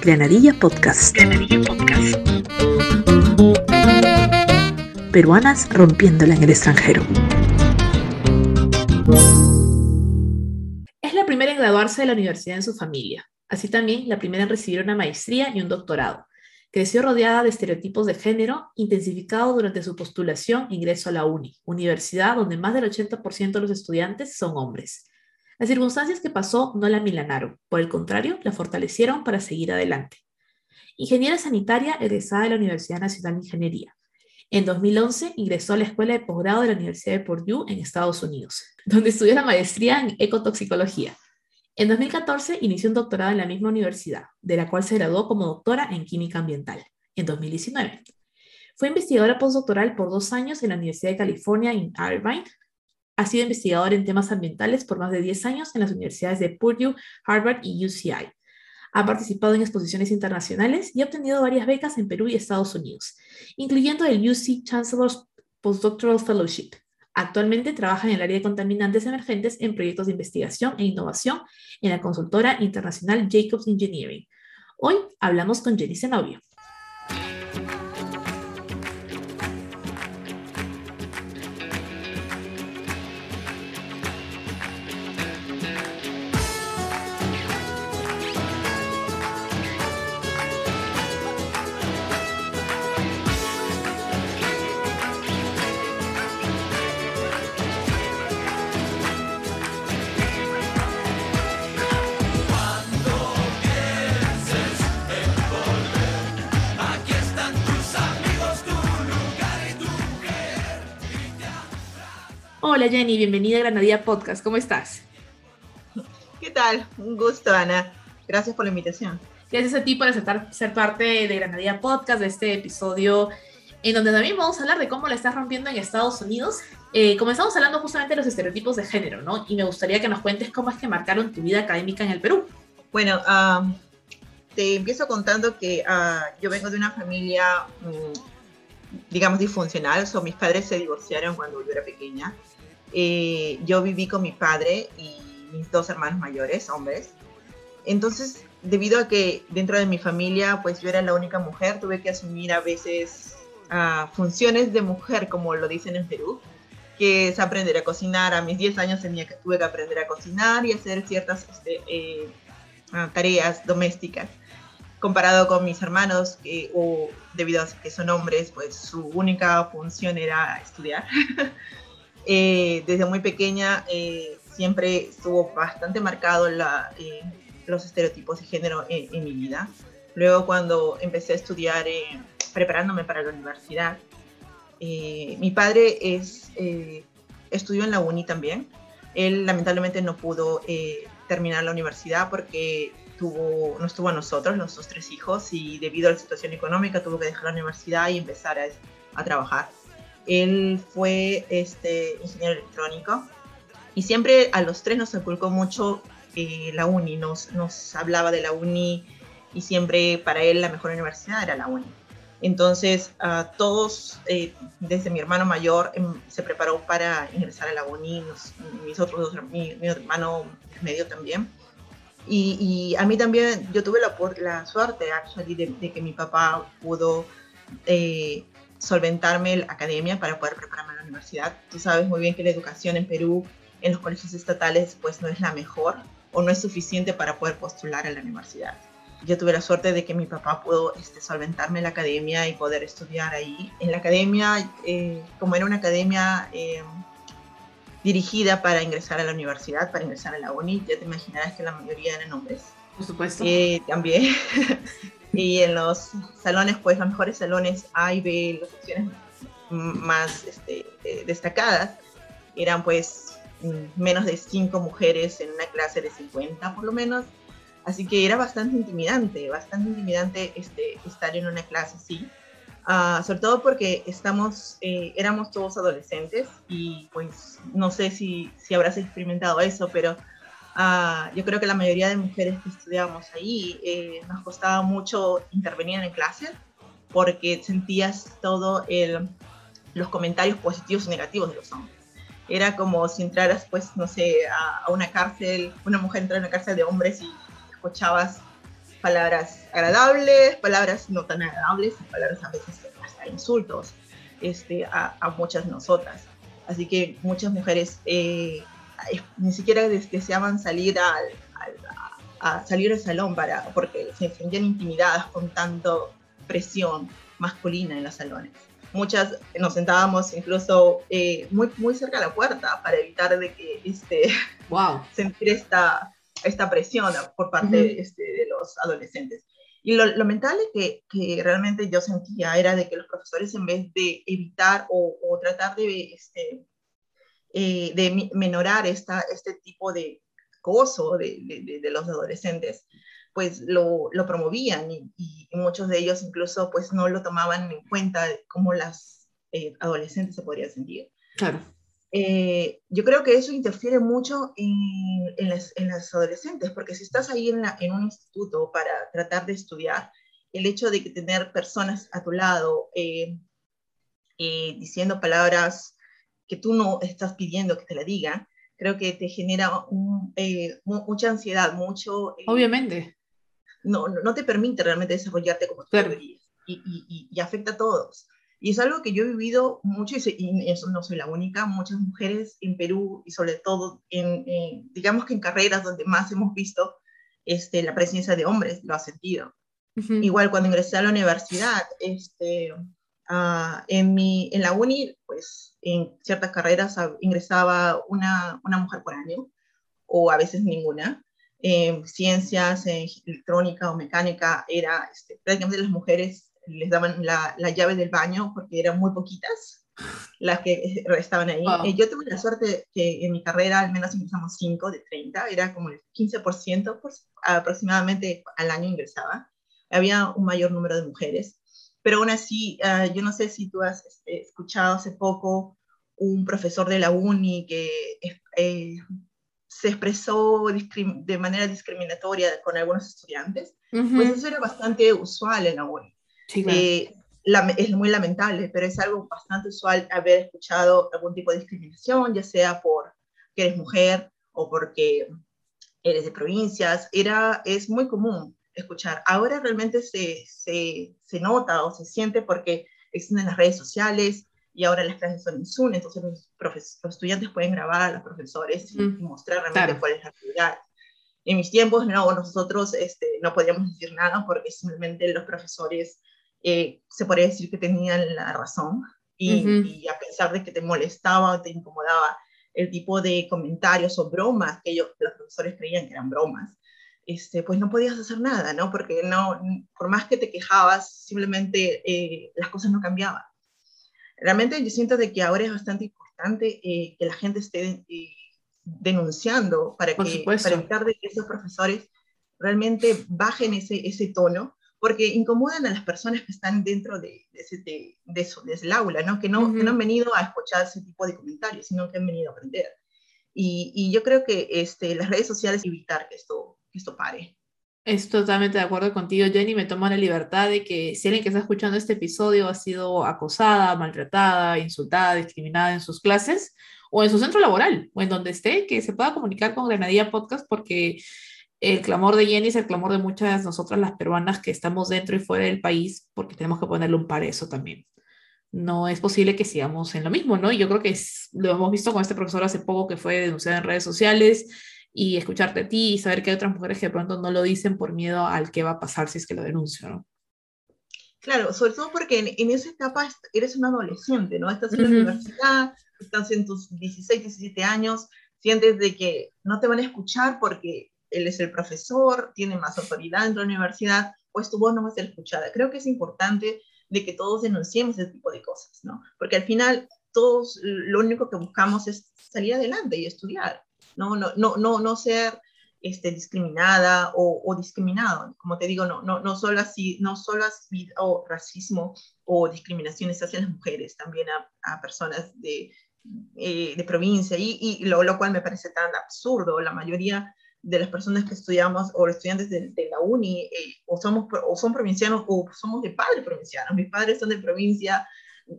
Granadilla Podcast. Granadilla Podcast. Peruanas rompiéndola en el extranjero. Es la primera en graduarse de la universidad en su familia. Así también la primera en recibir una maestría y un doctorado. Creció rodeada de estereotipos de género, intensificado durante su postulación e ingreso a la UNI, universidad donde más del 80% de los estudiantes son hombres. Las circunstancias que pasó no la milanaron, por el contrario, la fortalecieron para seguir adelante. Ingeniera sanitaria egresada de la Universidad Nacional de Ingeniería. En 2011 ingresó a la Escuela de Posgrado de la Universidad de Purdue en Estados Unidos, donde estudió la maestría en ecotoxicología. En 2014 inició un doctorado en la misma universidad, de la cual se graduó como doctora en química ambiental, en 2019. Fue investigadora postdoctoral por dos años en la Universidad de California en Irvine, ha sido investigador en temas ambientales por más de 10 años en las universidades de Purdue, Harvard y UCI. Ha participado en exposiciones internacionales y ha obtenido varias becas en Perú y Estados Unidos, incluyendo el UC Chancellor's Postdoctoral Fellowship. Actualmente trabaja en el área de contaminantes emergentes en proyectos de investigación e innovación en la consultora internacional Jacobs Engineering. Hoy hablamos con Jenny Zenobio. Hola Jenny, bienvenida a Granadilla Podcast, ¿cómo estás? ¿Qué tal? Un gusto, Ana. Gracias por la invitación. Gracias a ti por aceptar ser parte de Granadilla Podcast, de este episodio en donde también vamos a hablar de cómo la estás rompiendo en Estados Unidos. Eh, comenzamos hablando justamente de los estereotipos de género, ¿no? Y me gustaría que nos cuentes cómo es que marcaron tu vida académica en el Perú. Bueno, te empiezo contando que ah, yo vengo de una familia, mm, digamos, disfuncional. O mis padres se divorciaron cuando yo era pequeña. Eh, yo viví con mi padre y mis dos hermanos mayores, hombres. Entonces, debido a que dentro de mi familia, pues yo era la única mujer, tuve que asumir a veces uh, funciones de mujer, como lo dicen en Perú, que es aprender a cocinar. A mis 10 años tenía que, tuve que aprender a cocinar y hacer ciertas este, eh, ah, tareas domésticas. Comparado con mis hermanos, o debido a que son hombres, pues su única función era estudiar. Eh, desde muy pequeña eh, siempre estuvo bastante marcado la, eh, los estereotipos de género en, mi vida. Luego cuando empecé a estudiar, preparándome para la universidad, mi padre es, estudió en la uni también. Él lamentablemente no pudo terminar la universidad porque tuvo, no estuvo a nosotros, los tres hijos, y debido a la situación económica tuvo que dejar la universidad y empezar a, a trabajar. Él fue este, ingeniero electrónico y siempre a los tres nos inculcó mucho eh, la uni, nos, nos hablaba de la uni y siempre para él la mejor universidad era la uni. Entonces, a todos, eh, desde mi hermano mayor, em, se preparó para ingresar a la uni, mis otros dos, mi, hermano medio también. Y, a mí también, yo tuve la, la suerte, de, que mi papá pudo eh, solventarme la academia para poder prepararme a la universidad. Tú sabes muy bien que la educación en Perú, en los colegios estatales, pues no es la mejor o no es suficiente para poder postular a la universidad. Yo tuve la suerte de que mi papá pudo este, solventarme la academia y poder estudiar ahí. En la academia, eh, como era una academia eh, dirigida para ingresar a la universidad, para ingresar a la uni, ya te imaginarás que la mayoría eran hombres. Por supuesto. Eh, también Y en los salones, pues los mejores salones A y B, las opciones más este, eh, destacadas, eran pues menos de cinco mujeres en una clase de 50 por lo menos. Así que era bastante intimidante, bastante intimidante este, estar en una clase así. Uh, sobre todo porque estamos, eh, éramos todos adolescentes y pues no sé si, si habrás experimentado eso, pero Ah, yo creo que la mayoría de mujeres que estudiábamos ahí eh, nos costaba mucho intervenir en clase porque sentías todo los comentarios positivos y negativos de los hombres. Era como si entraras, pues, no sé, a, a una cárcel, una mujer entrara a una cárcel de hombres y escuchabas palabras agradables, palabras no tan agradables, palabras a veces hasta insultos este, a, a muchas nosotras. Así que muchas mujeres eh, ni siquiera deseaban salir al, a salir al salón para, porque se sentían intimidadas con tanto presión masculina en los salones. Muchas nos sentábamos incluso eh, muy, muy cerca de la puerta para evitar de que este, wow. sentir esta, esta presión por parte este, de los adolescentes. Y lo lamentable que, que, realmente yo sentía era de que los profesores en vez de evitar o, o tratar de, este, eh, de menorar esta, este tipo de gozo de, de, de los adolescentes, pues lo, lo promovían y, y, muchos de ellos incluso pues no lo tomaban en cuenta cómo las eh, adolescentes se podrían sentir. Claro. Eh, yo creo que eso interfiere mucho en, en, las, en, las, adolescentes, porque si estás ahí en, la, en, un instituto para tratar de estudiar, el hecho de que tener personas a tu lado eh, eh, diciendo palabras que tú no estás pidiendo que te la digan, creo que te genera un, eh, mucha ansiedad, mucho... Obviamente. No, no te permite realmente desarrollarte como tú claro. deberías y, y, y afecta a todos. Y es algo que yo he vivido mucho, y eso no soy la única, muchas mujeres en Perú y sobre todo en, en digamos que en carreras donde más hemos visto este, la presencia de hombres, lo ha sentido. Uh -huh. Igual cuando ingresé a la universidad, este, uh, en, mi, en la uni, pues en ciertas carreras ingresaba una, una mujer por año, o a veces ninguna. En ciencias, en electrónica o mecánica, era este, prácticamente las mujeres les daban la, la, llave del baño porque eran muy poquitas las que estaban ahí. Wow. Eh, yo tuve la suerte que en mi carrera al menos ingresamos 5 de 30, era como el 15% pues, aproximadamente al año ingresaba. Había un mayor número de mujeres, pero aún así, uh, yo no sé si tú has este, escuchado hace poco un profesor de la uni que eh, se expresó de manera discriminatoria con algunos estudiantes, uh -huh. pues eso era bastante usual en la uni. Sí, claro. eh, la, es muy lamentable, pero es algo bastante usual haber escuchado algún tipo de discriminación, ya sea por que eres mujer o porque eres de provincias. Era, es muy común escuchar. Ahora realmente se, se, se nota o se siente porque existen las redes sociales y ahora las clases son en Zoom, entonces los, los estudiantes pueden grabar a los profesores mm. y mostrar realmente claro. cuál es la actividad. En mis tiempos, no, nosotros este, no podíamos decir nada porque simplemente los profesores eh, se podría decir que tenían la razón y, uh -huh. y, a pesar de que te molestaba o te incomodaba el tipo de comentarios o bromas que ellos, los profesores creían que eran bromas, este, pues no podías hacer nada, ¿no? Porque no, por más que te quejabas, simplemente eh, las cosas no cambiaban. Realmente yo siento de que ahora es bastante importante eh, que la gente esté eh, denunciando para, que, para evitar de que esos profesores realmente bajen ese, ese tono porque incomodan a las personas que están dentro de, de, ese, de, de eso, desde el aula, ¿no? Que, no, uh -huh. que no han venido a escuchar ese tipo de comentarios, sino que han venido a aprender. Y, y yo creo que este, las redes sociales evitar que esto, esto pare. Estoy totalmente de acuerdo contigo, Jenny. Me tomo la libertad de que si alguien que está escuchando este episodio ha sido acosada, maltratada, insultada, discriminada en sus clases o en su centro laboral o en donde esté, que se pueda comunicar con Granadilla Podcast porque el clamor de Jenny es el clamor de muchas nosotras las peruanas que estamos dentro y fuera del país porque tenemos que ponerle un par a eso también. No es posible que sigamos en lo mismo, ¿no? Y yo creo que es, lo hemos visto con este profesor hace poco que fue denunciado en redes sociales y escucharte a ti y saber que hay otras mujeres que de pronto no lo dicen por miedo al que va a pasar si es que lo denuncio, ¿no? Claro, sobre todo porque en, en esa etapa eres un adolescente, ¿no? Estás en uh -huh. la universidad, estás en tus 16, 17 años, sientes de que no te van a escuchar porque él es el profesor, tiene más autoridad en la universidad, pues tu voz no va a ser escuchada. Creo que es importante de que todos denunciemos ese tipo de cosas, ¿no? Porque al final todos lo único que buscamos es salir adelante y estudiar, ¿no? No, no, no, no ser este, discriminada o, o, discriminado. Como te digo, no, no, no solo así, no solo así, o racismo o discriminaciones hacia las mujeres, también a, a personas de, eh, de provincia, y, y lo, lo, cual me parece tan absurdo. La mayoría de las personas que estudiamos o estudiantes de, de la uni eh, o, somos, o son provincianos o somos de padres provincianos. Mis padres son de provincia,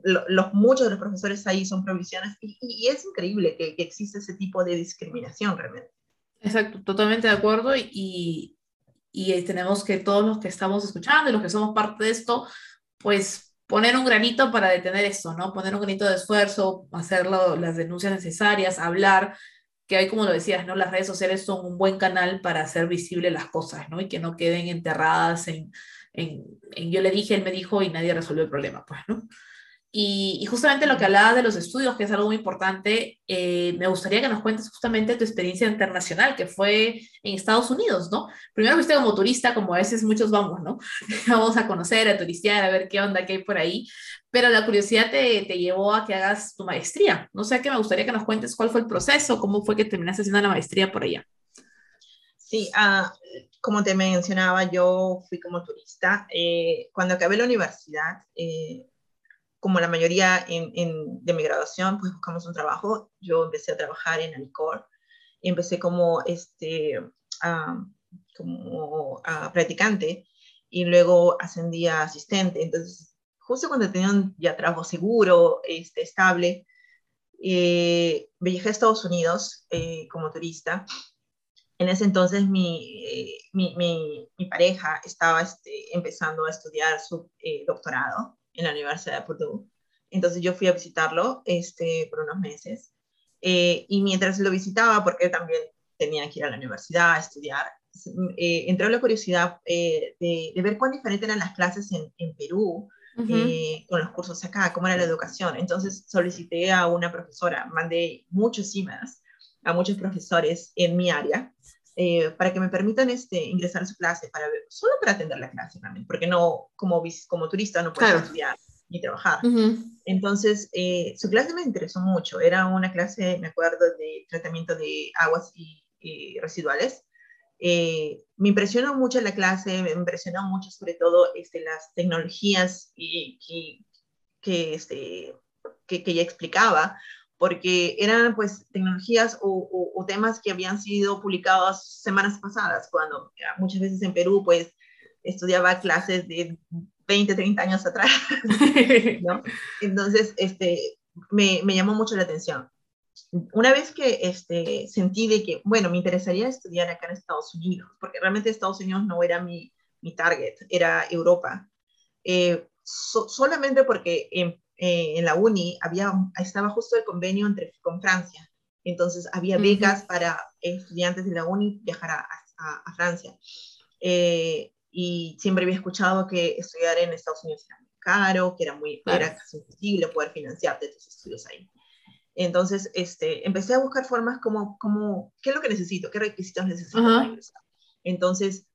los, muchos de los profesores ahí son provisiones y, es increíble que, que, existe ese tipo de discriminación realmente. Exacto, totalmente de acuerdo y, y tenemos que todos los que estamos escuchando y los que somos parte de esto, pues poner un granito para detener esto, ¿no? Poner un granito de esfuerzo, hacer las denuncias necesarias, hablar, que hay, como lo decías, ¿no? Las redes sociales son un buen canal para hacer visible las cosas, ¿no? Y que no queden enterradas en, en, en yo le dije, él me dijo y nadie resolvió el problema, pues, ¿no? Y, justamente lo que hablabas de los estudios, que es algo muy importante, eh, me gustaría que nos cuentes justamente tu experiencia internacional, que fue en Estados Unidos, ¿no? Primero fuiste como turista, como a veces muchos vamos, ¿no? vamos a conocer, a turistear, a ver qué onda, qué hay por ahí, pero la curiosidad te, te llevó a que hagas tu maestría. No sé, que me gustaría que nos cuentes cuál fue el proceso, cómo fue que terminaste haciendo la maestría por allá. Sí, uh, como te mencionaba, yo fui como turista. Eh, cuando acabé la universidad, eh, como la mayoría de mi graduación, pues buscamos un trabajo. Yo empecé a trabajar en Alicor, empecé como, este, como practicante y luego ascendí a asistente. Entonces, justo cuando tenía un ya trabajo seguro, este, estable, eh, viajé a Estados Unidos eh, como turista. En ese entonces mi, eh, mi, mi, pareja estaba este, empezando a estudiar su eh, doctorado en la Universidad de Purdue. Entonces yo fui a visitarlo este, por unos meses. Eh, y mientras lo visitaba, porque también tenía que ir a la universidad a estudiar, eh, entró la curiosidad eh, de, ver cuán diferentes eran las clases en, en Perú eh, con los cursos acá, cómo era la educación. Entonces solicité a una profesora, mandé muchos emails a muchos profesores en mi área para que me permitan este, ingresar a su clase, para solo para atender la clase también, porque no, como, como turista no puedo estudiar ni trabajar. Entonces, eh, su clase me interesó mucho. Era una clase, me acuerdo, de tratamiento de aguas y, residuales. Eh, me impresionó mucho la clase, me impresionó mucho sobre todo este, las tecnologías y, que, este, que, que ella explicaba, porque eran pues tecnologías o, o, temas que habían sido publicados semanas pasadas, cuando muchas veces en Perú pues estudiaba clases de 20, 30 años atrás, ¿no? Entonces, este, me, me, llamó mucho la atención. Una vez que este, sentí de que, bueno, me interesaría estudiar acá en Estados Unidos, porque realmente Estados Unidos no era mi, mi target, era Europa. Eh, solamente porque en, eh, en, la uni había, estaba justo el convenio entre, con Francia. Entonces había becas para estudiantes de la uni viajar a, a, a Francia. Eh, y siempre había escuchado que estudiar en Estados Unidos era muy caro, que era, muy, era casi imposible poder financiarte tus estudios ahí. Entonces, este, empecé a buscar formas como, como, ¿qué es lo que necesito? ¿Qué requisitos necesito para ingresar? Entonces,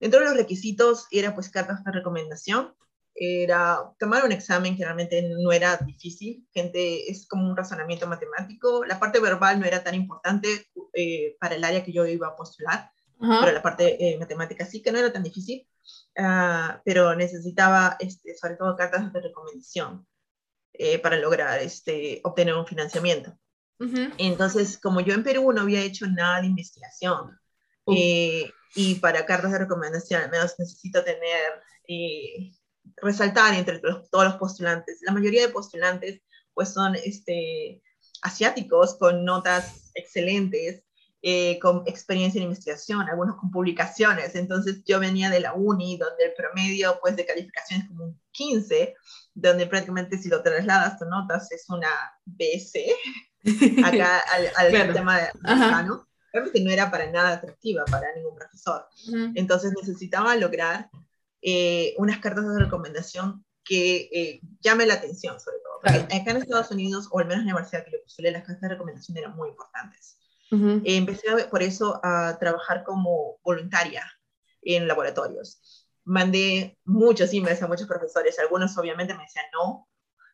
dentro de los requisitos era pues cartas de recomendación, era tomar un examen que realmente no era difícil, gente, es como un razonamiento matemático, la parte verbal no era tan importante eh, para el área que yo iba a postular, pero la parte eh, matemática sí que no era tan difícil, uh, pero necesitaba este, sobre todo cartas de recomendación eh, para lograr este, obtener un financiamiento. Entonces, como yo en Perú no había hecho nada de investigación, eh, y para cartas de recomendación al menos necesito tener, eh, resaltar entre todos los postulantes, la mayoría de postulantes pues son este, asiáticos con notas excelentes, eh, con experiencia en investigación, algunos con publicaciones. Entonces yo venía de la uni, donde el promedio pues, de calificación es como un 15, donde prácticamente si lo trasladas tu notas es una BC, acá al, al sistema americano. Realmente no era para nada atractiva para ningún profesor. Entonces necesitaba lograr eh, unas cartas de recomendación que eh, llame la atención, sobre todo. Porque acá en Estados Unidos, o al menos en la universidad que yo postulé, las cartas de recomendación eran muy importantes. Eh, empecé por eso a trabajar como voluntaria en laboratorios. Mandé muchos emails a muchos profesores, algunos obviamente me decían no,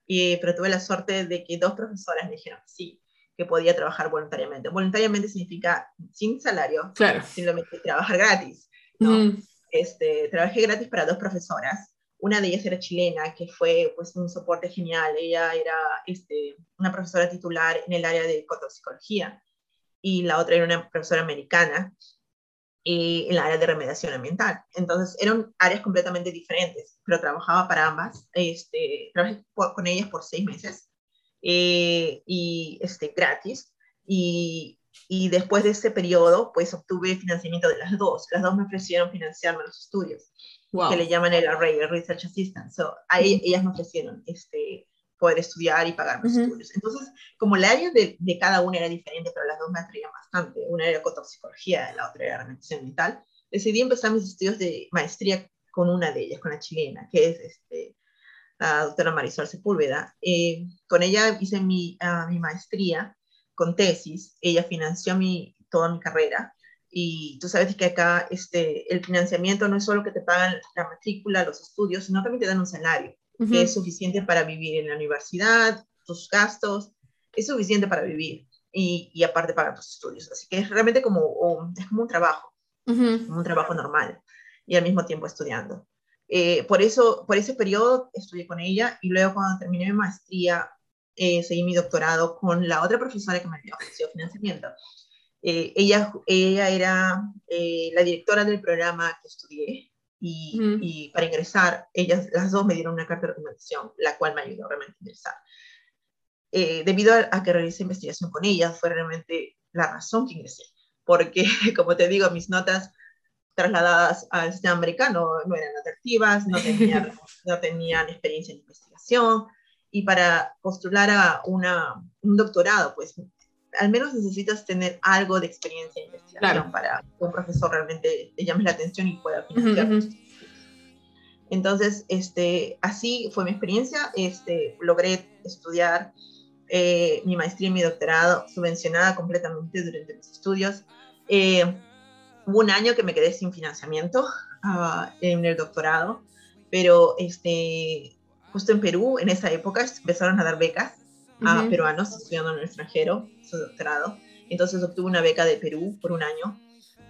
pero tuve la suerte de que dos profesoras me dijeron sí, que podía trabajar voluntariamente. Voluntariamente significa sin salario, claro. simplemente trabajar gratis. ¿no? Este, trabajé gratis para dos profesoras. Una de ellas era chilena, que fue pues, un soporte genial. Ella era este, una profesora titular en el área de psicología y la otra era una profesora americana. eh, en la área de remediación ambiental. Entonces, eran áreas completamente diferentes, pero trabajaba para ambas. Este, trabajé con ellas por seis meses eh, y este, gratis. Y, y, después de ese periodo, pues obtuve financiamiento de las dos. Las dos me ofrecieron financiarme los estudios, que le llaman el Array, el Research Assistant. So, ahí, ellas me ofrecieron este, poder estudiar y pagar mis estudios. Entonces, como el área de, de, cada una era diferente, pero las dos me atraían bastante, una era ecotoxicología, la otra era remediación mental, decidí empezar mis estudios de maestría con una de ellas, con la chilena, que es este, la doctora Marisol Sepúlveda. Eh, con ella hice mi, uh, mi maestría con tesis, ella financió mi, toda mi carrera, y tú sabes que acá este, el financiamiento no es solo que te pagan la matrícula, los estudios, sino también te dan un salario que es suficiente para vivir en la universidad, tus gastos, es suficiente para vivir y, y aparte para tus estudios. Así que es realmente como, es como un trabajo, como un trabajo normal y al mismo tiempo estudiando. Eh, por eso, por ese periodo estudié con ella y luego cuando terminé mi maestría eh, seguí mi doctorado con la otra profesora que me había ofrecido financiamiento. Eh, ella, ella era la directora del programa que estudié y, para ingresar, ellas, las dos me dieron una carta de recomendación, la cual me ayudó realmente a ingresar. Eh, debido a, que realicé investigación con ellas, fue realmente la razón que ingresé, porque, como te digo, mis notas trasladadas al sistema americano no eran atractivas, no tenían, no tenían experiencia en investigación, y para postular a una, un doctorado, pues al menos necesitas tener algo de experiencia en investigación para que un profesor realmente le llame la atención y pueda financiar. Entonces, este, así fue mi experiencia. Este, logré estudiar eh, mi maestría y mi doctorado subvencionada completamente durante mis estudios. Eh, hubo un año que me quedé sin financiamiento uh, en el doctorado, pero este, justo en Perú, en esa época, empezaron a dar becas a peruanos estudiando en el extranjero, su doctorado. Entonces obtuve una beca de Perú por un año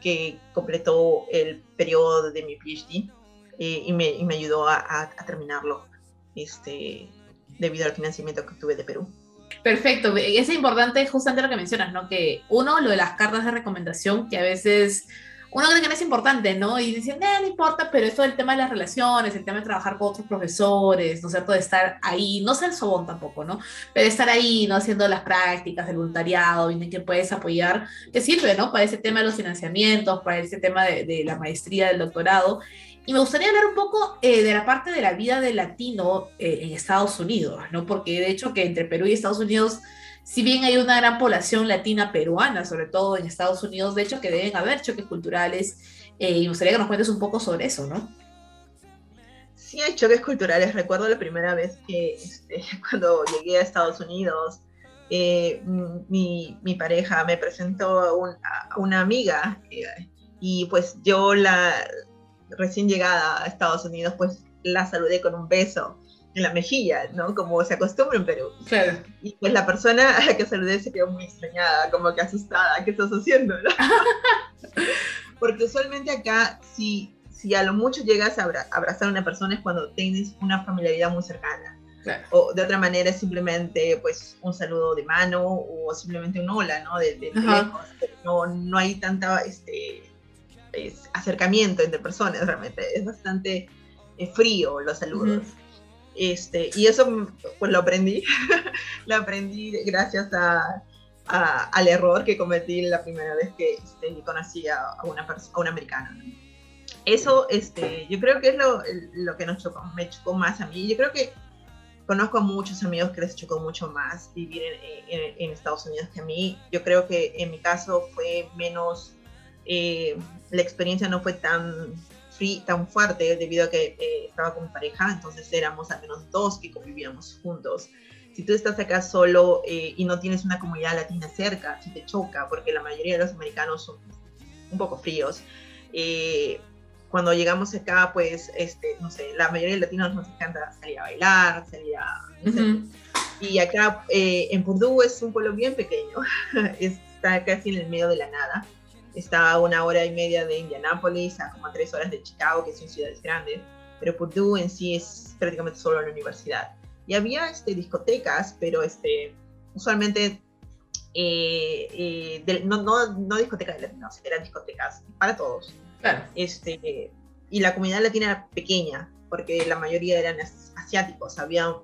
que completó el periodo de mi PhD eh, y, me, y, me, ayudó a, a, terminarlo este, debido al financiamiento que obtuve de Perú. Perfecto, es importante justamente lo que mencionas, ¿no? Que uno, lo de las cartas de recomendación, que a veces uno cree que no es importante, ¿no? Y dicen, no importa, pero eso del tema de las relaciones, el tema de trabajar con otros profesores, ¿no es cierto? De estar ahí, no ser sobón tampoco, ¿no? Pero estar ahí, ¿no? Haciendo las prácticas, el voluntariado, viendo que puedes apoyar, te sirve, ¿no? Para ese tema de los financiamientos, para ese tema de, de la maestría, del doctorado. Y me gustaría hablar un poco eh, de la parte de la vida del latino eh, en Estados Unidos, ¿no? Porque de hecho que entre Perú y Estados Unidos si bien hay una gran población latina peruana, sobre todo en Estados Unidos, de hecho que deben haber choques culturales, eh, y me gustaría que nos cuentes un poco sobre eso, ¿no? Sí, hay choques culturales. Recuerdo la primera vez que este, cuando llegué a Estados Unidos, eh, mi, pareja me presentó a, a una amiga eh, y pues yo la recién llegada a Estados Unidos pues la saludé con un beso en la mejilla, ¿no? Como se acostumbra en Perú. Claro. Y pues la persona a la que saludé se quedó muy extrañada, como que asustada, ¿qué estás haciendo? Porque usualmente acá, si, si a lo mucho llegas a abrazar a una persona es cuando tienes una familiaridad muy cercana. Claro. O de otra manera es simplemente pues un saludo de mano o simplemente un hola, ¿no? De, de lejos. No, no hay tanta este, acercamiento entre personas realmente. Es bastante eh, frío los saludos. Este, y eso pues lo aprendí, lo aprendí gracias a, al error que cometí la primera vez que este, conocí a, una a un americano. Eso este, yo creo que es lo, lo que nos chocó, me chocó más a mí. Yo creo que conozco a muchos amigos que les chocó mucho más vivir en, en, Estados Unidos que a mí. Yo creo que en mi caso fue menos, eh, la experiencia no fue tan tan fuerte debido a que eh, estaba con mi pareja, entonces éramos al menos dos que convivíamos juntos. Si tú estás acá solo eh, y no tienes una comunidad latina cerca, si te choca, porque la mayoría de los americanos son un poco fríos. Eh, cuando llegamos acá, pues, este, no sé, la mayoría de latinos nos encanta salir a bailar, salir a... Y acá en Purdue es un pueblo bien pequeño, está casi en el medio de la nada está a una hora y media de Indianápolis, a como tres horas de Chicago, que son ciudades grandes, pero Purdue en sí es prácticamente solo la universidad. Y había este, discotecas, pero este, usualmente eh, eh, no, no, no discotecas de latinos, eran discotecas para todos. Claro. Este, y la comunidad latina era pequeña, porque la mayoría eran asiáticos, había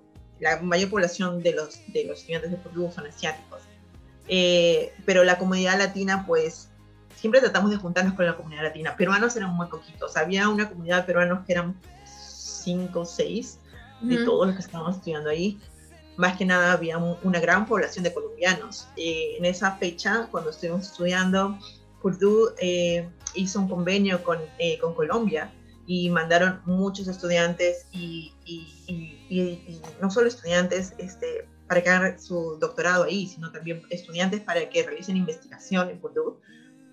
la mayor población de los, de los estudiantes de Purdue son asiáticos. Eh, pero la comunidad latina, pues, siempre tratamos de juntarnos con la comunidad latina. Peruanos eran muy poquitos, había una comunidad de peruanos que eran cinco o seis de todos los que estábamos estudiando ahí. Más que nada había una gran población de colombianos. Eh, en esa fecha, cuando estuvimos estudiando, Purdue eh, hizo un convenio con, con Colombia y mandaron muchos estudiantes y, no solo estudiantes este, para que hagan su doctorado ahí, sino también estudiantes para que realicen investigación en Purdue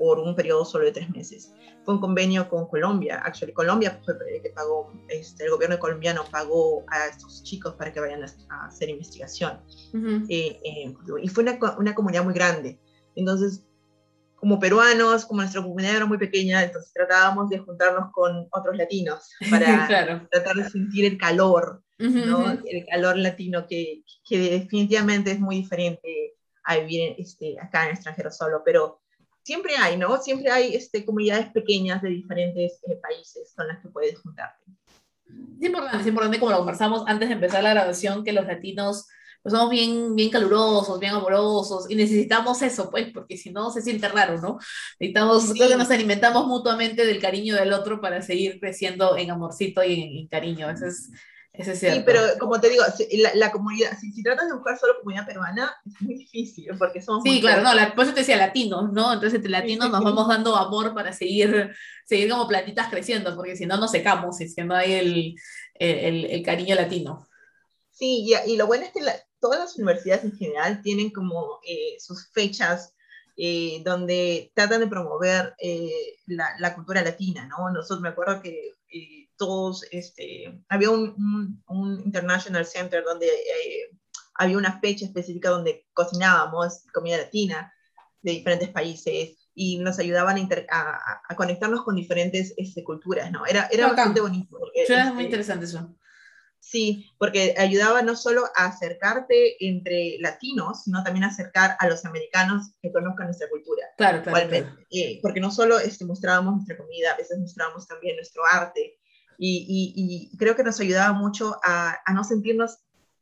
por un periodo solo de tres meses. Fue un convenio con Colombia, actually Colombia fue el que pagó, este, el gobierno colombiano pagó a estos chicos para que vayan a, hacer investigación. Eh, y fue una, una comunidad muy grande. Entonces, como peruanos, como nuestra comunidad era muy pequeña, entonces tratábamos de juntarnos con otros latinos para tratar de sentir el calor, ¿no? El calor latino que, que, definitivamente es muy diferente a vivir este, acá en extranjero solo, pero siempre hay, ¿no? Siempre hay este, comunidades pequeñas de diferentes eh, países con las que puedes juntarte. Es importante, es importante, como lo conversamos antes de empezar la grabación, que los latinos pues somos bien, bien calurosos, bien amorosos, y necesitamos eso, pues, porque si no se siente raro, ¿no? Necesitamos, creo que nos alimentamos mutuamente del cariño del otro para seguir creciendo en amorcito y en, cariño, eso es, eso es cierto. Sí, pero como te digo, la, la comunidad, si, si, tratas de buscar solo comunidad peruana, es muy difícil, porque somos... Sí, claro, no, la, por eso te decía latinos, ¿no? Entonces entre latinos nos vamos dando amor para seguir, seguir como plantitas creciendo, porque si no nos secamos, si no hay el, el, el cariño latino. Sí, y, y, lo bueno es que la, todas las universidades en general tienen como eh, sus fechas eh, donde tratan de promover eh, la, la, cultura latina, ¿no? Nosotros me acuerdo que todos, este, había un, un, International Center donde había una fecha específica donde cocinábamos comida latina de diferentes países y nos ayudaban a, a, conectarnos con diferentes este, culturas, ¿no? Era, era bastante bonito. Muy este, interesante eso. Sí, porque ayudaba no solo a acercarte entre latinos, sino también a acercar a los americanos que conozcan nuestra cultura. Claro, claro. Eh, porque no solo este, mostrábamos nuestra comida, a veces mostrábamos también nuestro arte. Y, y, creo que nos ayudaba mucho a, a, no sentirnos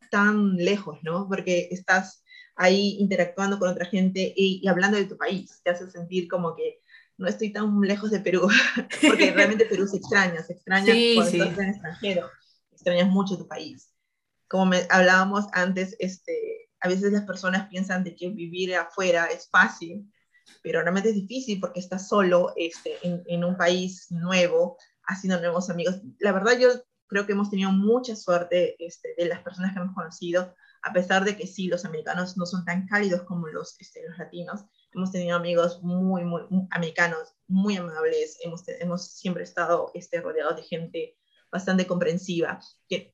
tan lejos, ¿no? Porque estás ahí interactuando con otra gente y, y hablando de tu país. Te hace sentir como que no estoy tan lejos de Perú, porque realmente Perú se extraña, se extraña cuando estás en extranjero extrañas mucho tu país. Como me, hablábamos antes, este, a veces las personas piensan de que vivir afuera es fácil, pero realmente es difícil porque estás solo este, en, en un país nuevo, haciendo nuevos amigos. La verdad yo creo que hemos tenido mucha suerte este, de las personas que hemos conocido, a pesar de que sí, los americanos no son tan cálidos como los, este, los latinos. Hemos tenido amigos muy, muy, americanos, muy amables. Hemos, hemos siempre estado este, rodeados de gente bastante comprensiva, que,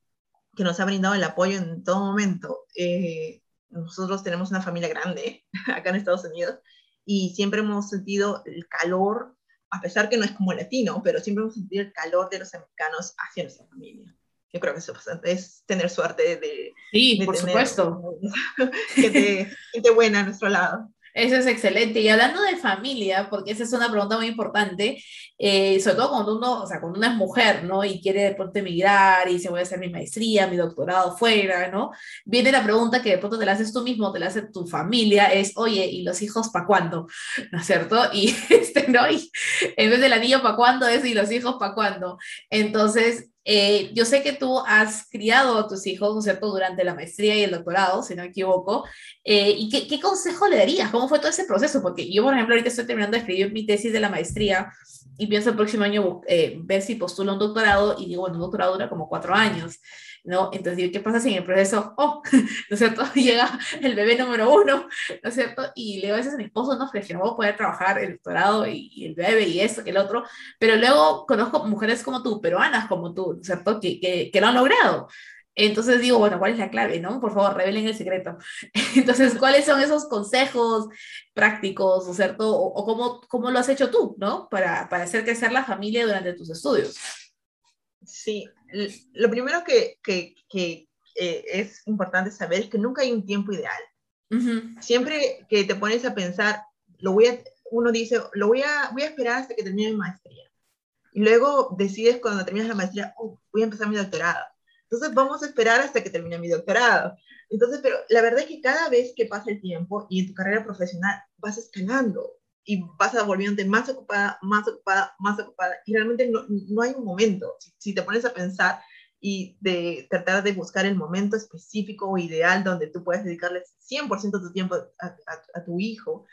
que nos ha brindado el apoyo en todo momento. Eh, nosotros tenemos una familia grande acá en Estados Unidos y siempre hemos sentido el calor, a pesar que no es como latino, pero siempre hemos sentido el calor de los americanos hacia nuestra familia. Yo creo que eso es tener suerte de... Sí, por supuesto. Gente, gente buena a nuestro lado. Eso es excelente. Y hablando de familia, porque esa es una pregunta muy importante, eh, sobre todo cuando uno, o sea, cuando una es mujer, ¿no? Y quiere de pronto emigrar y se voy a hacer mi maestría, mi doctorado fuera, ¿no? Viene la pregunta que de pronto te la haces tú mismo, te la hace tu familia, es, oye, ¿y los hijos para cuándo? ¿No es cierto? Y, este, ¿no? Y en vez del anillo para cuándo es, ¿y los hijos para cuándo? Entonces, eh, yo sé que tú has criado a tus hijos, ¿no es cierto?, durante la maestría y el doctorado, si no me equivoco. Eh, ¿Y qué, qué, consejo le darías? ¿Cómo fue todo ese proceso? Porque yo, por ejemplo, ahorita estoy terminando de escribir mi tesis de la maestría y pienso el próximo año eh, ver si postulo un doctorado y digo, bueno, un doctorado dura como cuatro años. ¿No? Entonces, ¿qué pasa si en el proceso, oh, ¿no es cierto? Llega el bebé número uno, ¿no es cierto? Y le digo a veces mi esposo, no, que no voy poder trabajar el doctorado y, el bebé y eso, que el otro, pero luego conozco mujeres como tú, peruanas como tú, ¿no es cierto? Que, que, que lo han logrado. Entonces digo, bueno, ¿cuál es la clave? ¿no? Por favor, revelen el secreto. Entonces, ¿cuáles son esos consejos prácticos, ¿no es cierto? O, o cómo, cómo, lo has hecho tú, ¿no? Para, para hacer crecer la familia durante tus estudios. Sí, lo primero que, que, que eh, es importante saber es que nunca hay un tiempo ideal. Siempre que te pones a pensar, lo voy a, uno dice, lo voy a, voy a esperar hasta que termine mi maestría. Y luego decides cuando terminas la maestría, oh, voy a empezar mi doctorado. Entonces vamos a esperar hasta que termine mi doctorado. Entonces, pero la verdad es que cada vez que pasa el tiempo y en tu carrera profesional vas escalando y vas a volviéndote más ocupada, más ocupada, más ocupada. Y realmente no, no hay un momento. Si, si, te pones a pensar y de tratar de buscar el momento específico o ideal donde tú puedes dedicarle 100% de tu tiempo a, a, a tu hijo,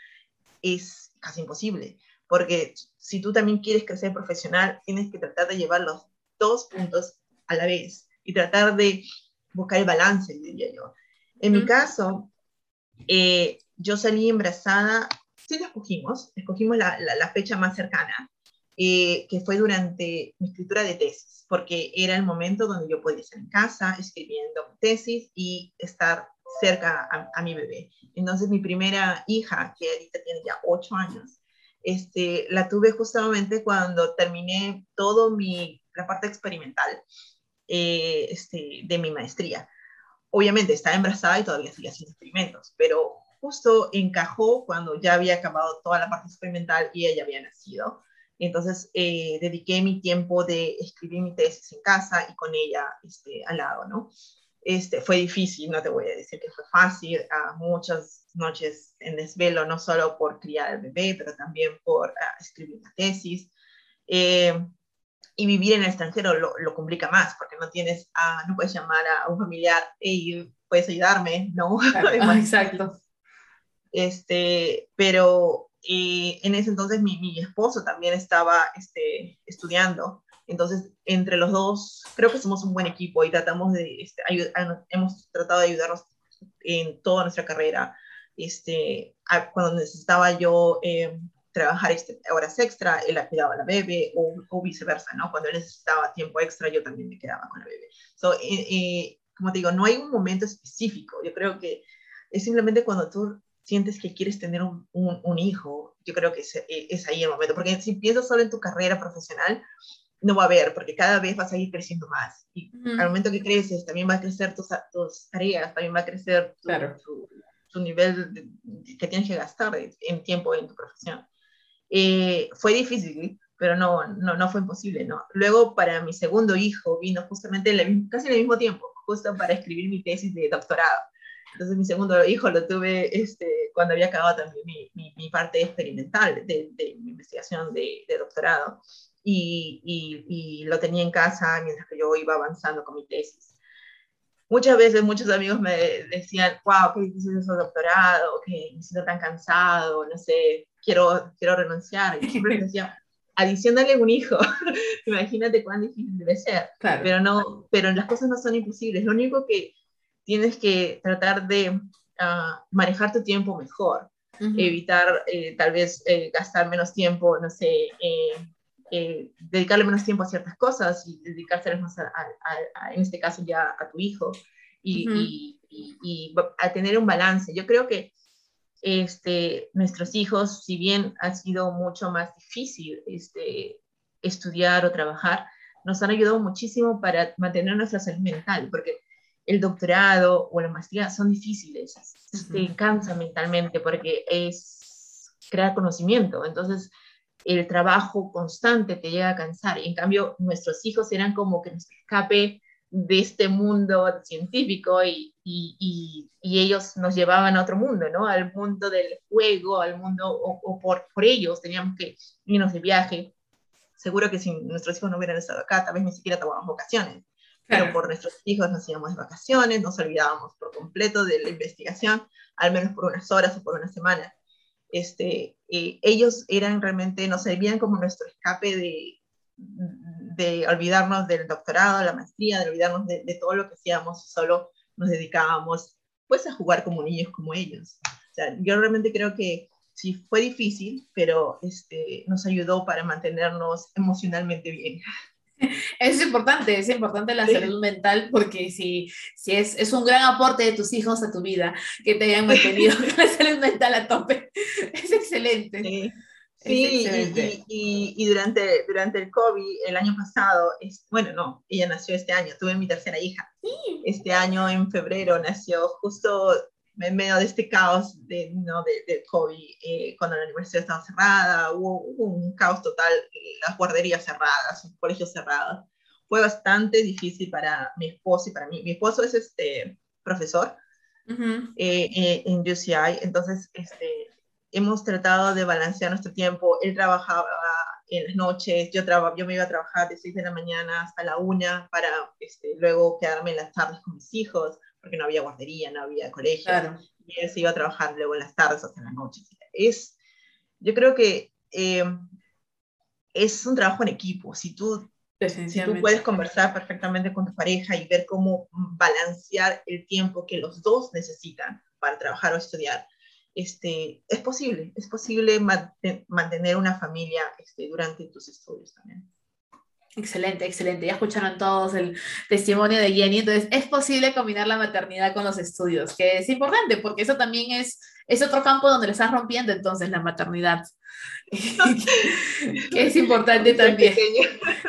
es casi imposible. Porque si tú también quieres crecer profesional, tienes que tratar de llevar los dos puntos a la vez y tratar de buscar el balance, diría yo. En mi caso, eh, yo salí embarazada, sí la escogimos, escogimos la, la, fecha más cercana, eh, que fue durante mi escritura de tesis, porque era el momento donde yo podía estar en casa escribiendo tesis y estar cerca a, a mi bebé. Entonces mi primera hija, que ahorita tiene ya ocho años, este, la tuve justamente cuando terminé todo mi, la parte experimental eh, este, de mi maestría. Obviamente estaba embarazada y todavía seguía haciendo experimentos, pero justo encajó cuando ya había acabado toda la parte experimental y ella había nacido. Entonces eh, dediqué mi tiempo de escribir mi tesis en casa y con ella este, al lado, ¿no? Este, fue difícil, no te voy a decir que fue fácil, a muchas noches en desvelo, no solo por criar al bebé, pero también por uh, escribir la tesis. Eh, y vivir en el extranjero lo, lo, complica más, porque no tienes, ah, no puedes llamar a un familiar, hey, puedes ayudarme, ¿no? Claro, exacto. Este, pero eh, en ese entonces mi, mi, esposo también estaba este, estudiando, entonces entre los dos creo que somos un buen equipo y tratamos de, este, ayudar, hemos tratado de ayudarnos en toda nuestra carrera. Este, cuando necesitaba yo eh, trabajar este, horas extra, él cuidaba a la bebé o, o, viceversa, ¿no? Cuando él necesitaba tiempo extra, yo también me quedaba con la bebé. So, eh, eh, como te digo, no hay un momento específico. Yo creo que es simplemente cuando tú sientes que quieres tener un, un, un hijo, yo creo que es, eh, es, ahí el momento. Porque si piensas solo en tu carrera profesional, no va a haber, porque cada vez vas a ir creciendo más. Y uh -huh. al momento que creces, también va a crecer tus, tus tareas, también va a crecer tu, claro. tu, tu nivel de, que tienes que gastar en tiempo en tu profesión. Eh, fue difícil, pero no, no, no fue imposible, ¿no? Luego, para mi segundo hijo, vino justamente el, casi en el mismo tiempo, justo para escribir mi tesis de doctorado. Entonces, mi segundo hijo lo tuve este, cuando había acabado también mi, mi, mi parte experimental de, de, mi investigación de, de doctorado. Y, y, y, lo tenía en casa mientras que yo iba avanzando con mi tesis. Muchas veces muchos amigos me decían, wow, qué difícil es el doctorado, que me siento tan cansado, no sé, quiero, quiero renunciar. Y siempre decía, adicionale un hijo, imagínate cuán difícil debe ser. Claro. Pero, no, pero las cosas no son imposibles. Lo único que tienes que tratar de uh, manejar tu tiempo mejor, uh -huh. evitar eh, tal vez eh, gastar menos tiempo, no sé, eh, eh, dedicarle menos tiempo a ciertas cosas y dedicarse más a, a, a, en este caso ya a tu hijo y, uh -huh. y, y, y, a tener un balance. Yo creo que este, nuestros hijos, si bien ha sido mucho más difícil este, estudiar o trabajar, nos han ayudado muchísimo para mantener nuestra salud mental, porque el doctorado o la maestría son difíciles, uh -huh. te cansa mentalmente porque es crear conocimiento, entonces el trabajo constante te llega a cansar, en cambio nuestros hijos eran como que nos escape de este mundo científico y, y, y, y, ellos nos llevaban a otro mundo, ¿no? Al mundo del juego, al mundo, o, o por, por, ellos teníamos que irnos de viaje. Seguro que si nuestros hijos no hubieran estado acá, tal vez ni siquiera tomábamos vacaciones. Pero por nuestros hijos nos íbamos de vacaciones, nos olvidábamos por completo de la investigación, al menos por unas horas o por una semana. Este, eh, ellos eran realmente, nos servían como nuestro escape de, de olvidarnos del doctorado, la maestría, de olvidarnos de, de, todo lo que hacíamos, solo nos dedicábamos pues a jugar como niños como ellos. O sea, yo realmente creo que sí fue difícil, pero este, nos ayudó para mantenernos emocionalmente bien. Es importante, es importante la sí. salud mental porque si, si es, es un gran aporte de tus hijos a tu vida que te hayan mantenido la salud mental a tope. Es excelente. Sí. Sí, y, y, y, durante, durante el COVID, el año pasado, es, bueno, no, ella nació este año, tuve mi tercera hija. Sí. Este año, en febrero, nació justo en medio de este caos de, ¿no? de, COVID, eh, cuando la universidad estaba cerrada, hubo, un caos total, las guarderías cerradas, los colegios cerrados. Fue bastante difícil para mi esposo y para mí. Mi esposo es este profesor en UCI, entonces este, hemos tratado de balancear nuestro tiempo. Él trabajaba en las noches, yo, yo me iba a trabajar de 6 de la mañana hasta la 1 para este, luego quedarme en las tardes con mis hijos, porque no había guardería, no había colegio. Y él se iba a trabajar luego en las tardes hasta las noches. Es, yo creo que eh, es un trabajo en equipo. Si tú, si tú puedes conversar perfectamente con tu pareja y ver cómo balancear el tiempo que los dos necesitan para trabajar o estudiar, este, es posible, es posible mantener una familia este, durante tus estudios también. Excelente, excelente. Ya escucharon todos el testimonio de Jenny. Entonces, es posible combinar la maternidad con los estudios, que es importante porque eso también es, es otro campo donde le estás rompiendo entonces la maternidad. que es importante también.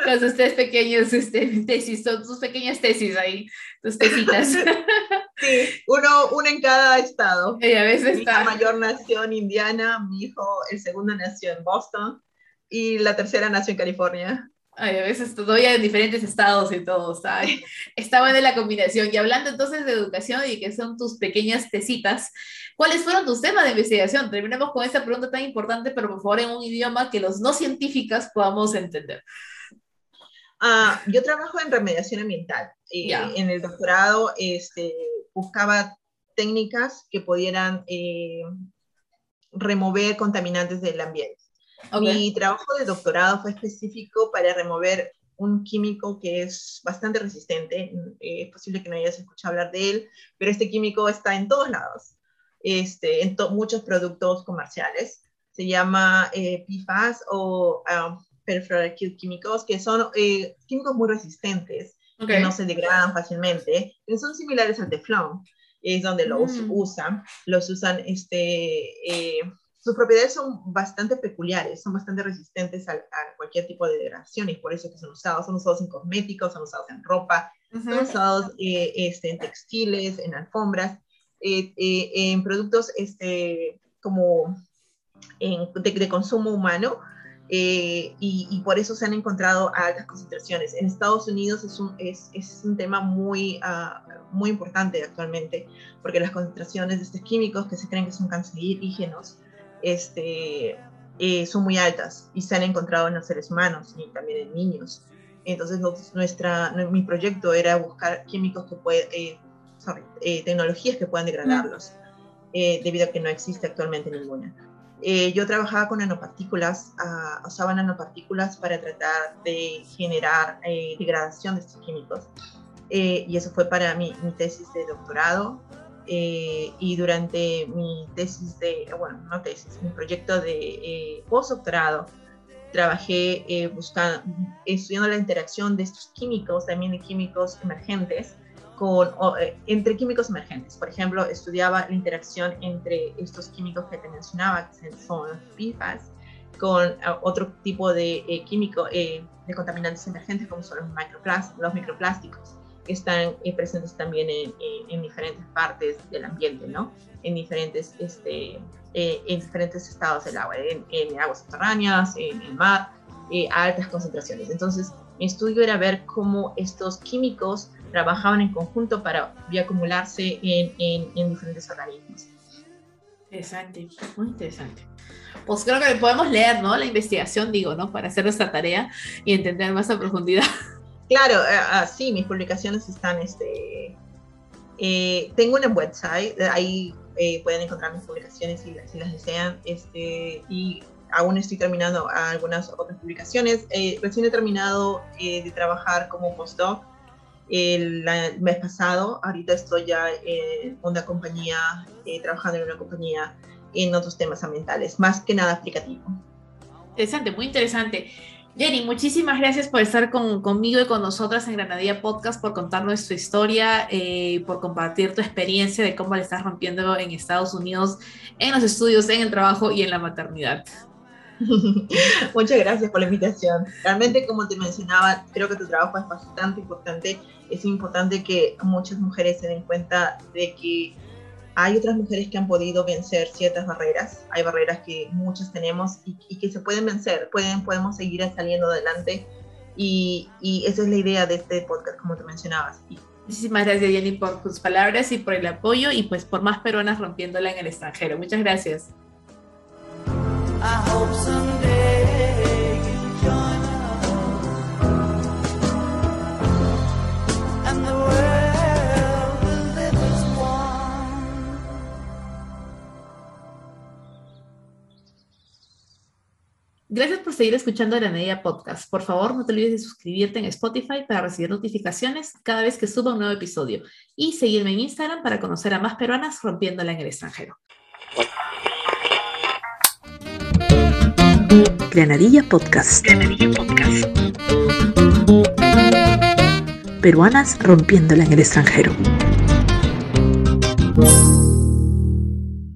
Con ustedes pequeños este, tesis, son sus pequeñas tesis ahí, tus tesitas. sí, uno, uno en cada estado. Y a veces mi hija mayor nació en Indiana, mi hijo, el segundo nació en Boston y la tercera nació en California. Ay, a veces todavía en diferentes estados y todo, está, está buena la combinación. Y hablando entonces de educación y que son tus pequeñas tesitas, ¿cuáles fueron tus temas de investigación? Terminemos con esta pregunta tan importante, pero por favor en un idioma que los no científicas podamos entender. Ah, yo trabajo en remediación ambiental. y eh, En el doctorado este, buscaba técnicas que pudieran eh, remover contaminantes del ambiente. Mi trabajo de doctorado fue específico para remover un químico que es bastante resistente. Eh, es posible que no hayas escuchado hablar de él, pero este químico está en todos lados, este, en muchos productos comerciales. Se llama eh, PFAS o um, químicos, que son eh, químicos muy resistentes, que no se degradan fácilmente, que son similares al teflón, es donde los mm. usan. Los usan este, eh, sus propiedades son bastante peculiares, son bastante resistentes a, cualquier tipo de degradación y por eso que son usados. Son usados en cosméticos, son usados en ropa, son usados eh, este, en textiles, en alfombras, eh, eh, en productos este, como de, consumo humano. Y, por eso se han encontrado altas concentraciones. En Estados Unidos es un, es, es un tema muy, ah, muy importante actualmente, porque las concentraciones de estos químicos que se creen que son cancerígenos este, eh, son muy altas y se han encontrado en los seres humanos y también en niños. Entonces, nuestra, mi proyecto era buscar químicos que pueden, eh, eh, tecnologías que puedan degradarlos, debido a que no existe actualmente ninguna. yo trabajaba con nanopartículas, uh, usaba nanopartículas para tratar de generar degradación de estos químicos. y eso fue para mi, mi tesis de doctorado. Eh, y durante mi tesis de, bueno, no tesis, mi proyecto de eh, postdoctorado, trabajé eh, buscando, estudiando la interacción de estos químicos, también de químicos emergentes, con, eh, entre químicos emergentes. Por ejemplo, estudiaba la interacción entre estos químicos que te mencionaba, que son PFAS, con otro tipo de químico, de contaminantes emergentes como son los, los microplásticos están eh, presentes también en, en, diferentes partes del ambiente, ¿no? En diferentes, este, eh, en diferentes estados del agua, en, en aguas subterráneas, en el mar, eh, a altas concentraciones. Entonces, mi estudio era ver cómo estos químicos trabajaban en conjunto para bioacumularse en, en, en diferentes organismos. Interesante, muy interesante. Pues creo que podemos leer, ¿no? La investigación, digo, ¿no? Para hacer nuestra tarea y entender más a profundidad. Claro, uh, sí, mis publicaciones están, este, eh, tengo una website, ahí eh, pueden encontrar mis publicaciones si, si, las desean, este, y aún estoy terminando algunas otras publicaciones. recién he terminado de trabajar como postdoc el, el, mes pasado, ahorita estoy ya en una compañía, trabajando en una compañía en otros temas ambientales, más que nada aplicativo. Interesante, muy interesante. Jenny, muchísimas gracias por estar conmigo y con nosotras en Granadilla Podcast, por contarnos tu historia, eh, por compartir tu experiencia de cómo le estás rompiendo en Estados Unidos, en los estudios, en el trabajo y en la maternidad. Muchas gracias por la invitación. Realmente, como te mencionaba, creo que tu trabajo es bastante importante. Es importante que muchas mujeres se den cuenta de que hay otras mujeres que han podido vencer ciertas barreras, hay barreras que muchas tenemos y, que se pueden vencer, pueden, podemos seguir saliendo adelante y, y, esa es la idea de este podcast, como te mencionabas. Muchísimas gracias, Jenny, por tus palabras y por el apoyo y pues por más peruanas rompiéndola en el extranjero. Muchas gracias. Gracias por seguir escuchando la Media Podcast. Por favor, no te olvides de suscribirte en Spotify para recibir notificaciones cada vez que suba un nuevo episodio y seguirme en Instagram para conocer a más peruanas rompiéndola en el extranjero. Granadilla Podcast. Granadilla Podcast. Peruanas rompiéndola en el extranjero.